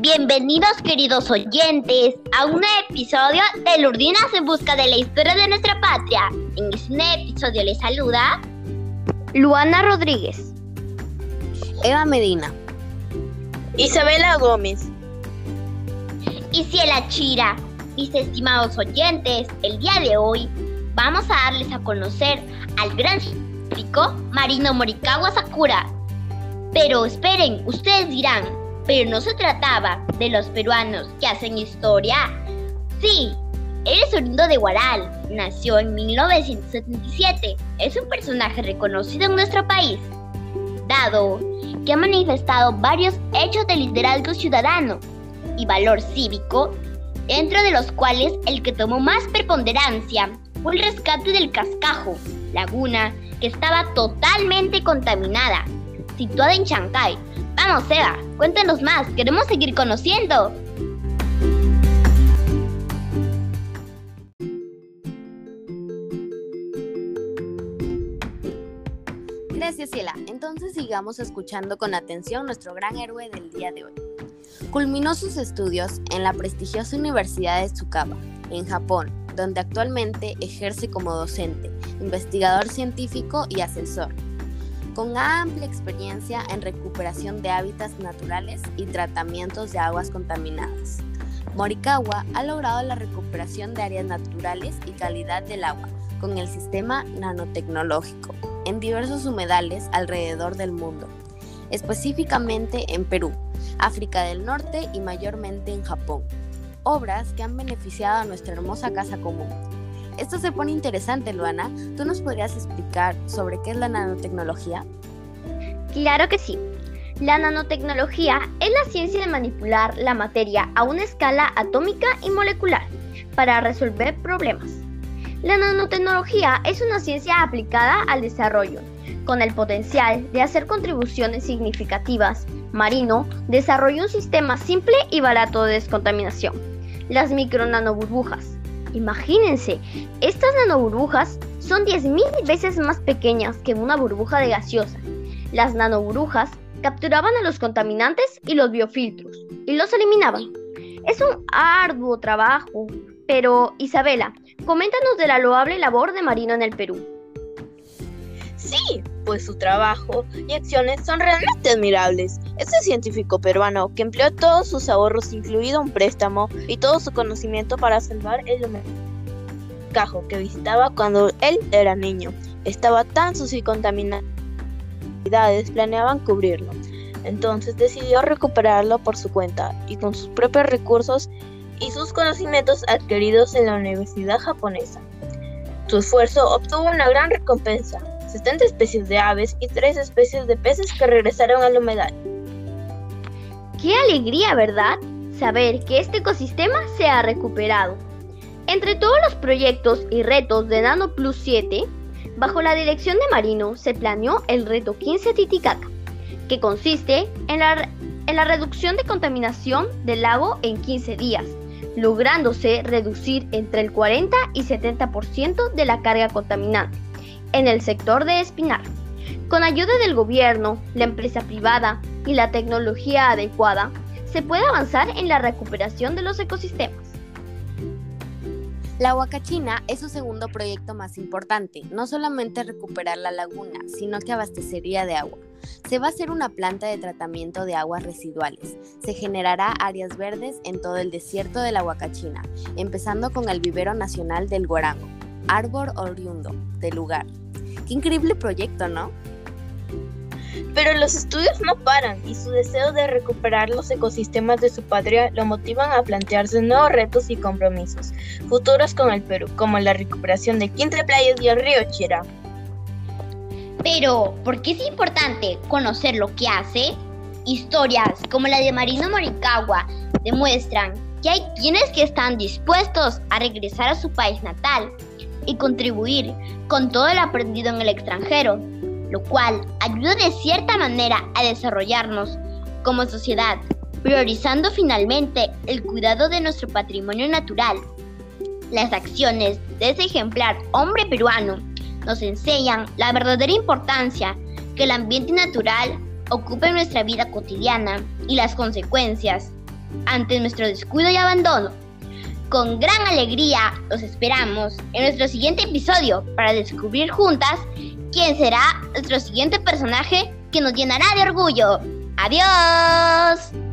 Bienvenidos queridos oyentes a un episodio de Lurdinas en busca de la historia de nuestra patria. En este episodio les saluda Luana Rodríguez, Eva Medina, Isabela Gómez y Ciela Chira. Mis estimados oyentes, el día de hoy vamos a darles a conocer al gran científico Marino Morikawa Sakura. Pero esperen, ustedes dirán, pero no se trataba de los peruanos que hacen historia. Sí, él es de Guaral, nació en 1977, es un personaje reconocido en nuestro país, dado que ha manifestado varios hechos de liderazgo ciudadano y valor cívico, dentro de los cuales el que tomó más preponderancia fue el rescate del cascajo, laguna que estaba totalmente contaminada, situada en Chancay. Vamos, Eva, cuéntanos más, queremos seguir conociendo. Gracias, Ciela. Entonces sigamos escuchando con atención nuestro gran héroe del día de hoy. Culminó sus estudios en la prestigiosa Universidad de Tsukuba, en Japón, donde actualmente ejerce como docente, investigador científico y asesor, con amplia experiencia en recuperación de hábitats naturales y tratamientos de aguas contaminadas. Morikawa ha logrado la recuperación de áreas naturales y calidad del agua con el sistema nanotecnológico en diversos humedales alrededor del mundo, específicamente en Perú, África del Norte y mayormente en Japón. Obras que han beneficiado a nuestra hermosa casa común. Esto se pone interesante, Luana. ¿Tú nos podrías explicar sobre qué es la nanotecnología? Claro que sí. La nanotecnología es la ciencia de manipular la materia a una escala atómica y molecular para resolver problemas. La nanotecnología es una ciencia aplicada al desarrollo, con el potencial de hacer contribuciones significativas. Marino desarrolló un sistema simple y barato de descontaminación, las micronanoburbujas. Imagínense, estas nanoburbujas son 10.000 veces más pequeñas que una burbuja de gaseosa. Las nanoburbujas capturaban a los contaminantes y los biofiltros y los eliminaban. Es un arduo trabajo, pero Isabela, coméntanos de la loable labor de Marino en el Perú. Sí, pues su trabajo y acciones son realmente admirables. Este científico peruano que empleó todos sus ahorros, incluido un préstamo, y todo su conocimiento para salvar el cajo que visitaba cuando él era niño. Estaba tan sucio y contaminado planeaban cubrirlo. Entonces decidió recuperarlo por su cuenta y con sus propios recursos y sus conocimientos adquiridos en la universidad japonesa. Su esfuerzo obtuvo una gran recompensa, 70 especies de aves y 3 especies de peces que regresaron al humedal. ¡Qué alegría, verdad! Saber que este ecosistema se ha recuperado. Entre todos los proyectos y retos de Nano Plus 7, bajo la dirección de Marino se planeó el reto 15 Titicaca, que consiste en la, en la reducción de contaminación del lago en 15 días, lográndose reducir entre el 40 y 70% de la carga contaminante en el sector de Espinar. Con ayuda del gobierno, la empresa privada y la tecnología adecuada, se puede avanzar en la recuperación de los ecosistemas. La Huacachina es su segundo proyecto más importante, no solamente recuperar la laguna, sino que abastecería de agua. Se va a hacer una planta de tratamiento de aguas residuales. Se generará áreas verdes en todo el desierto de la Huacachina, empezando con el vivero nacional del Guarango, árbol oriundo del lugar. Qué increíble proyecto, ¿no? Pero los estudios no paran y su deseo de recuperar los ecosistemas de su patria lo motivan a plantearse nuevos retos y compromisos futuros con el Perú, como la recuperación de Quintre Playas y el río Chira. Pero, ¿por qué es importante conocer lo que hace? Historias como la de Marino Morikawa demuestran que hay quienes que están dispuestos a regresar a su país natal y contribuir con todo el aprendido en el extranjero, lo cual ayuda de cierta manera a desarrollarnos como sociedad, priorizando finalmente el cuidado de nuestro patrimonio natural. Las acciones de ese ejemplar hombre peruano nos enseñan la verdadera importancia que el ambiente natural ocupa en nuestra vida cotidiana y las consecuencias ante nuestro descuido y abandono. Con gran alegría los esperamos en nuestro siguiente episodio para descubrir juntas quién será nuestro siguiente personaje que nos llenará de orgullo. ¡Adiós!